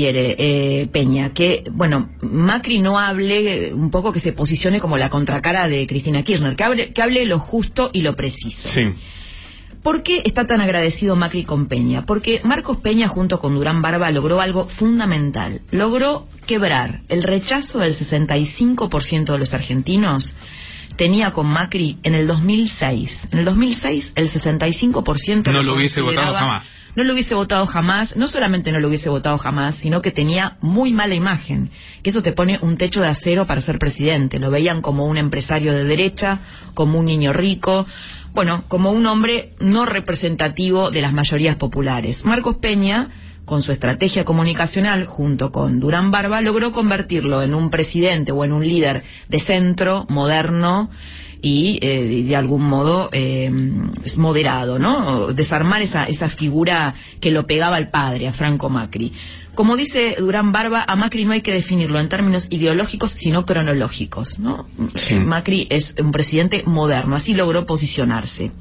quiere eh, Peña que, bueno, Macri no hable, eh, un poco que se posicione como la contracara de Cristina Kirchner, que hable, que hable lo justo y lo preciso. Sí. ¿Por qué está tan agradecido Macri con Peña? Porque Marcos Peña junto con Durán Barba logró algo fundamental. Logró quebrar el rechazo del 65% de los argentinos tenía con Macri en el 2006. En el 2006 el 65% no lo hubiese votado jamás. No lo hubiese votado jamás, no solamente no lo hubiese votado jamás, sino que tenía muy mala imagen, que eso te pone un techo de acero para ser presidente. Lo veían como un empresario de derecha, como un niño rico, bueno, como un hombre no representativo de las mayorías populares. Marcos Peña con su estrategia comunicacional, junto con Durán Barba, logró convertirlo en un presidente o en un líder de centro, moderno y eh, de algún modo eh, es moderado, ¿no? Desarmar esa, esa figura que lo pegaba al padre, a Franco Macri. Como dice Durán Barba, a Macri no hay que definirlo en términos ideológicos, sino cronológicos, ¿no? Sí. Macri es un presidente moderno, así logró posicionarse.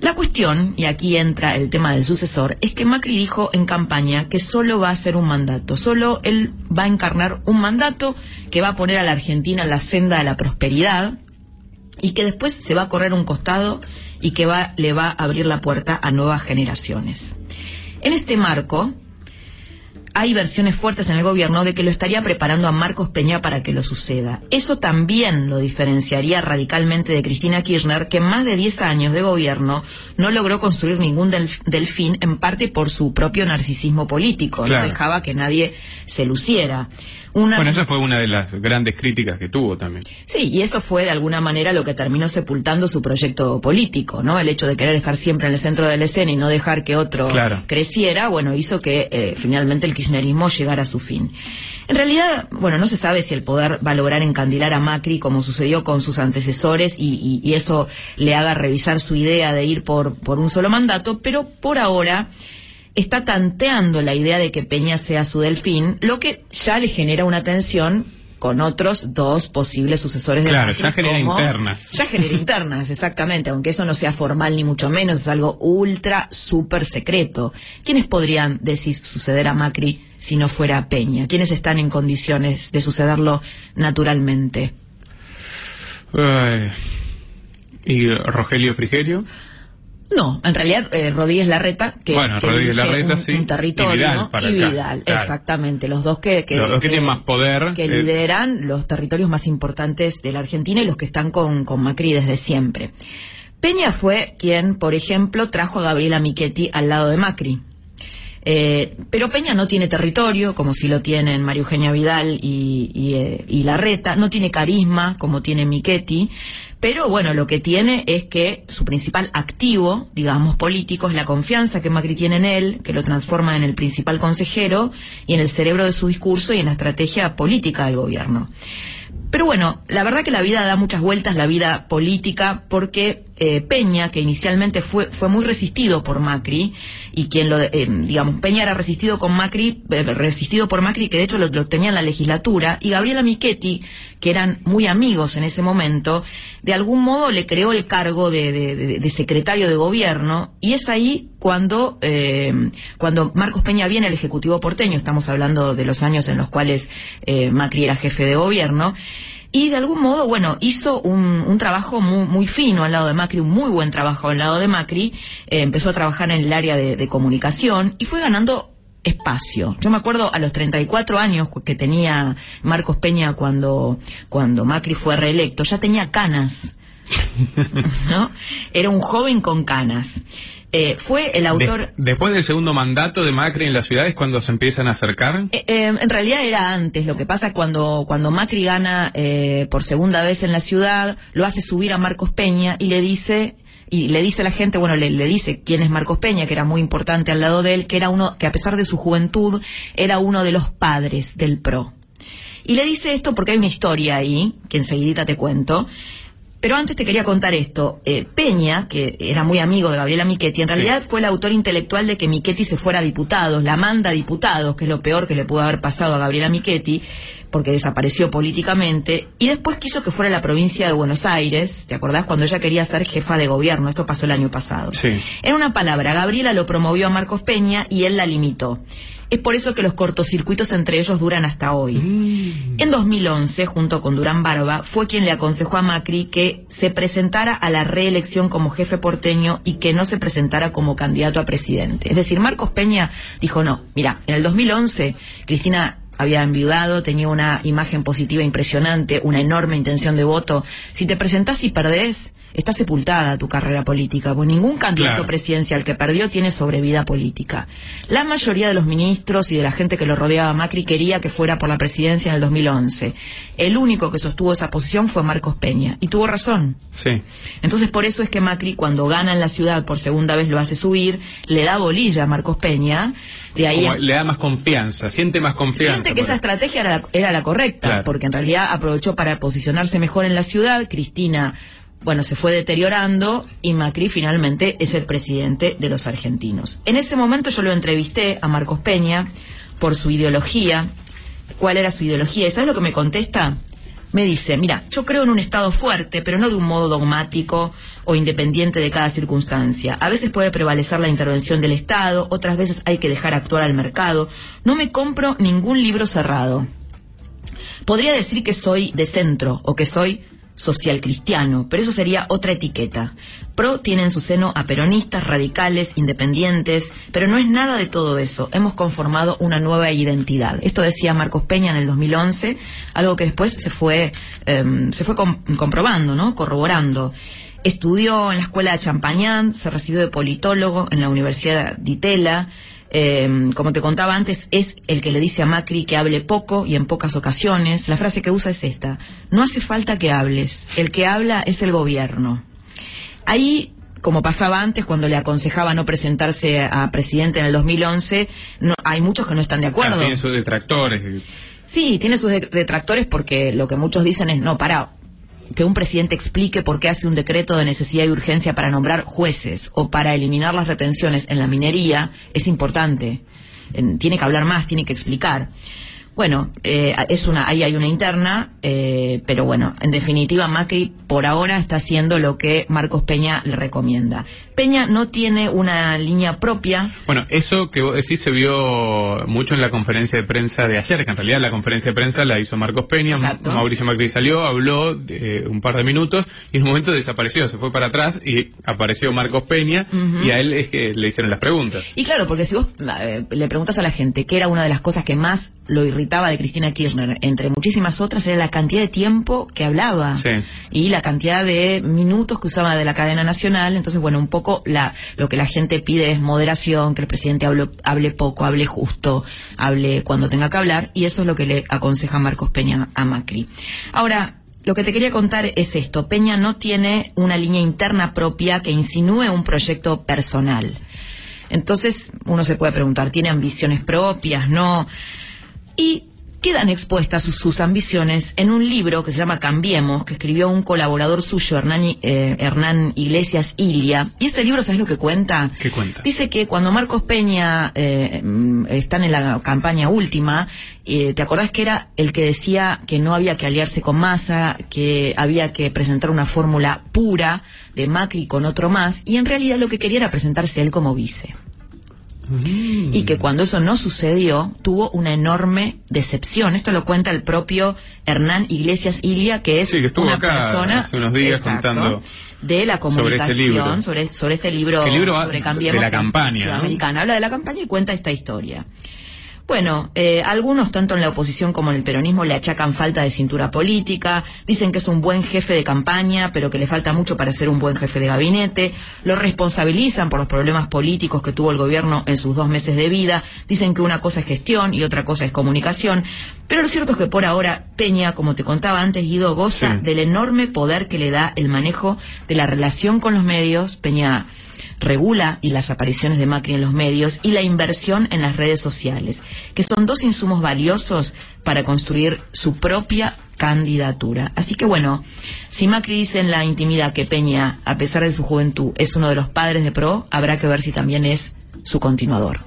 La cuestión, y aquí entra el tema del sucesor, es que Macri dijo en campaña que solo va a ser un mandato, solo él va a encarnar un mandato que va a poner a la Argentina en la senda de la prosperidad y que después se va a correr un costado y que le va a abrir la puerta a nuevas generaciones. En este marco, hay versiones fuertes en el gobierno de que lo estaría preparando a Marcos Peña para que lo suceda. Eso también lo diferenciaría radicalmente de Cristina Kirchner, que en más de 10 años de gobierno no logró construir ningún del- delfín, en parte por su propio narcisismo político. Claro. No dejaba que nadie se luciera. Una Bueno, esa fue una de las grandes críticas que tuvo también. Sí, y eso fue de alguna manera lo que terminó sepultando su proyecto político, ¿no? El hecho de querer estar siempre en el centro de la escena y no dejar que otro Claro. creciera, bueno, hizo que eh, finalmente el kirchnerismo a su fin. En realidad, bueno, no se sabe si el poder va a lograr encandilar a Macri como sucedió con sus antecesores y, y- y eso le haga revisar su idea de ir por, por un solo mandato, pero por ahora está tanteando la idea de que Peña sea su delfín, lo que ya le genera una tensión con otros dos posibles sucesores de Claro, Macri, ya genera como- internas. Ya genera internas, exactamente, aunque eso no sea formal ni mucho menos, es algo ultra, súper secreto. ¿Quiénes podrían decir suceder a Macri si no fuera Peña? ¿Quiénes están en condiciones de sucederlo naturalmente? ¿Y Rogelio Frigerio? No, en realidad eh, Rodríguez Larreta, que, Bueno, que Rodríguez dirige Larreta, un, sí, un territorio, y Vidal ¿no? para y Vidal, claro. exactamente, los dos que, que, Los dos que tienen más poder, que eh. lideran los territorios más importantes de la Argentina y los que están con, con Macri desde siempre. Peña fue quien, por ejemplo, trajo a Gabriela Michetti al lado de Macri. Eh, pero Peña no tiene territorio, como si lo tienen María Eugenia Vidal y, eh, Larreta, no tiene carisma, como tiene Michetti, pero bueno, lo que tiene es que su principal activo, digamos, político, es la confianza que Macri tiene en él, que lo transforma en el principal consejero y en el cerebro de su discurso y en la estrategia política del gobierno. Pero bueno, la verdad que la vida da muchas vueltas, la vida política, porque eh, Peña, que inicialmente fue, fue muy resistido por Macri, y quien lo, eh, digamos, Peña era resistido con Macri, eh, resistido por Macri, que de hecho lo, tenía en la legislatura, y Gabriela Michetti, que eran muy amigos en ese momento, de algún modo le creó el cargo de secretario de gobierno, y es ahí cuando, eh, cuando Marcos Peña viene al Ejecutivo porteño, estamos hablando de los años en los cuales eh, Macri era jefe de gobierno, y de algún modo, bueno, hizo un, un trabajo muy, muy fino al lado de Macri, un muy buen trabajo al lado de Macri, eh, empezó a trabajar en el área de, de comunicación y fue ganando espacio. Yo me acuerdo a los 34 años que tenía Marcos Peña cuando, cuando Macri fue reelecto, ya tenía canas. ¿No? Era un joven con canas. Eh, fue el autor... De- después del segundo mandato de Macri en la ciudad es cuando se empiezan a acercar. Eh, eh, en realidad era antes. Lo que pasa es cuando, cuando Macri gana eh, por segunda vez en la ciudad, lo hace subir a Marcos Peña y le dice y le dice a la gente, bueno, le, le dice quién es Marcos Peña, que era muy importante al lado de él, que era uno, que a pesar de su juventud, era uno de los padres del PRO. Y le dice esto porque hay una historia ahí, que enseguidita te cuento. Pero antes te quería contar esto. Eh, Peña, que era muy amigo de Gabriela Michetti, en Sí. realidad fue el autor intelectual de que Michetti se fuera a diputados, la manda a diputados, que es lo peor que le pudo haber pasado a Gabriela Michetti, porque desapareció políticamente, y después quiso que fuera a la provincia de Buenos Aires, ¿te acordás? Cuando ella quería ser jefa de gobierno, esto pasó el año pasado. Sí. En una palabra, Gabriela lo promovió a Marcos Peña y él la limitó. Es por eso que los cortocircuitos entre ellos duran hasta hoy. Mm. En 2011, junto con Durán Barba, fue quien le aconsejó a Macri que se presentara a la reelección como jefe porteño y que no se presentara como candidato a presidente. Es decir, Marcos Peña dijo, no, mira, en el 2011 Cristina había enviudado, tenía una imagen positiva impresionante, una enorme intención de voto. Si te presentás y perdés, está sepultada tu carrera política, pues ningún candidato presidencial que perdió tiene sobrevida política. La mayoría de los ministros y de la gente que lo rodeaba a Macri quería que fuera por la presidencia en el 2011. El único que sostuvo esa posición fue Marcos Peña, y tuvo razón. Sí. Entonces por eso es que Macri cuando gana en la ciudad por segunda vez lo hace subir, le da bolilla a Marcos Peña, de ahí le da más confianza, siente más confianza. Siente que esa estrategia era la, era la correcta, porque en realidad aprovechó para posicionarse mejor en la ciudad, Cristina bueno, se fue deteriorando y Macri finalmente es el presidente de los argentinos. En ese momento yo lo entrevisté a Marcos Peña por su ideología. ¿Cuál era su ideología? ¿Y sabes lo que me contesta? Me dice, mira, yo creo en un Estado fuerte, pero no de un modo dogmático o independiente de cada circunstancia. A veces puede prevalecer la intervención del Estado, otras veces hay que dejar actuar al mercado. No me compro ningún libro cerrado. Podría decir que soy de centro o que soy social cristiano, pero eso sería otra etiqueta. PRO tiene en su seno a peronistas, radicales, independientes, pero no es nada de todo eso. Hemos conformado una nueva identidad. Esto decía Marcos Peña en el 2011, algo que después se fue, em, se fue comprobando, ¿no? Corroborando. Estudió en la escuela de Champañán, se recibió de politólogo en la Universidad de Itela, eh, como te contaba antes, es el que le dice a Macri que hable poco y en pocas ocasiones. La frase que usa es esta, no hace falta que hables, el que habla es el gobierno. Ahí como pasaba antes cuando le aconsejaba no presentarse a presidente en el 2011, no, hay muchos que no están de acuerdo. tiene sus detractores. Sí, tiene sus detractores porque lo que muchos dicen es, no, para, que un presidente explique por qué hace un decreto de necesidad y urgencia para nombrar jueces o para eliminar las retenciones en la minería es importante. tiene que hablar más, tiene que explicar. Bueno, eh, es una, ahí hay una interna, eh, pero bueno, en definitiva Macri por ahora está haciendo lo que Marcos Peña le recomienda. Peña no tiene una línea propia. Bueno, eso que vos decís se vio mucho en la conferencia de prensa de ayer, que en realidad la conferencia de prensa la hizo Marcos Peña, Mauricio Macri salió, habló eh, un par de minutos y en un momento desapareció, se fue para atrás y apareció Marcos Peña y a él es que le hicieron las preguntas. Y claro, porque si vos le preguntas a la gente qué era una de las cosas que más lo de Cristina Kirchner, entre muchísimas otras, era la cantidad de tiempo que hablaba y la cantidad de minutos que usaba de la cadena nacional. Entonces, bueno, un poco la, lo que la gente pide es moderación, que el presidente hable, hable poco, hable justo, hable cuando tenga que hablar, y eso es lo que le aconseja Marcos Peña a Macri. Ahora, lo que te quería contar es esto. Peña no tiene una línea interna propia que insinúe un proyecto personal. Entonces, uno se puede preguntar, ¿tiene ambiciones propias? No y quedan expuestas sus, ambiciones en un libro que se llama Cambiemos, que escribió un colaborador suyo, Hernán, eh, Hernán Iglesias Ilia. Y este libro, ¿sabes lo que cuenta? ¿Qué cuenta? Dice que cuando Marcos Peña eh, mm, están en la campaña última, eh, ¿te acordás que era el que decía que no había que aliarse con Massa, que había que presentar una fórmula pura de Macri con otro más? Y en realidad lo que quería era presentarse él como vice. Mm. Y que cuando eso no sucedió, tuvo una enorme decepción. Esto lo cuenta el propio Hernán Iglesias Ilia, que es una persona hace unos días contando de la comunicación sobre, sobre, este libro, sobre de la campaña americana. Habla de la campaña y cuenta esta historia. Bueno, eh, algunos, tanto en la oposición como en el peronismo, le achacan falta de cintura política, dicen que es un buen jefe de campaña, pero que le falta mucho para ser un buen jefe de gabinete, lo responsabilizan por los problemas políticos que tuvo el gobierno en sus dos meses de vida, dicen que una cosa es gestión y otra cosa es comunicación, pero lo cierto es que por ahora Peña, como te contaba antes, Guido, goza del enorme poder que le da el manejo de la relación con los medios. Peña regula y las apariciones de Macri en los medios y la inversión en las redes sociales, que son dos insumos valiosos para construir su propia candidatura. Así que bueno, si Macri dice en la intimidad que Peña, a pesar de su juventud, es uno de los padres de PRO, habrá que ver si también es su continuador.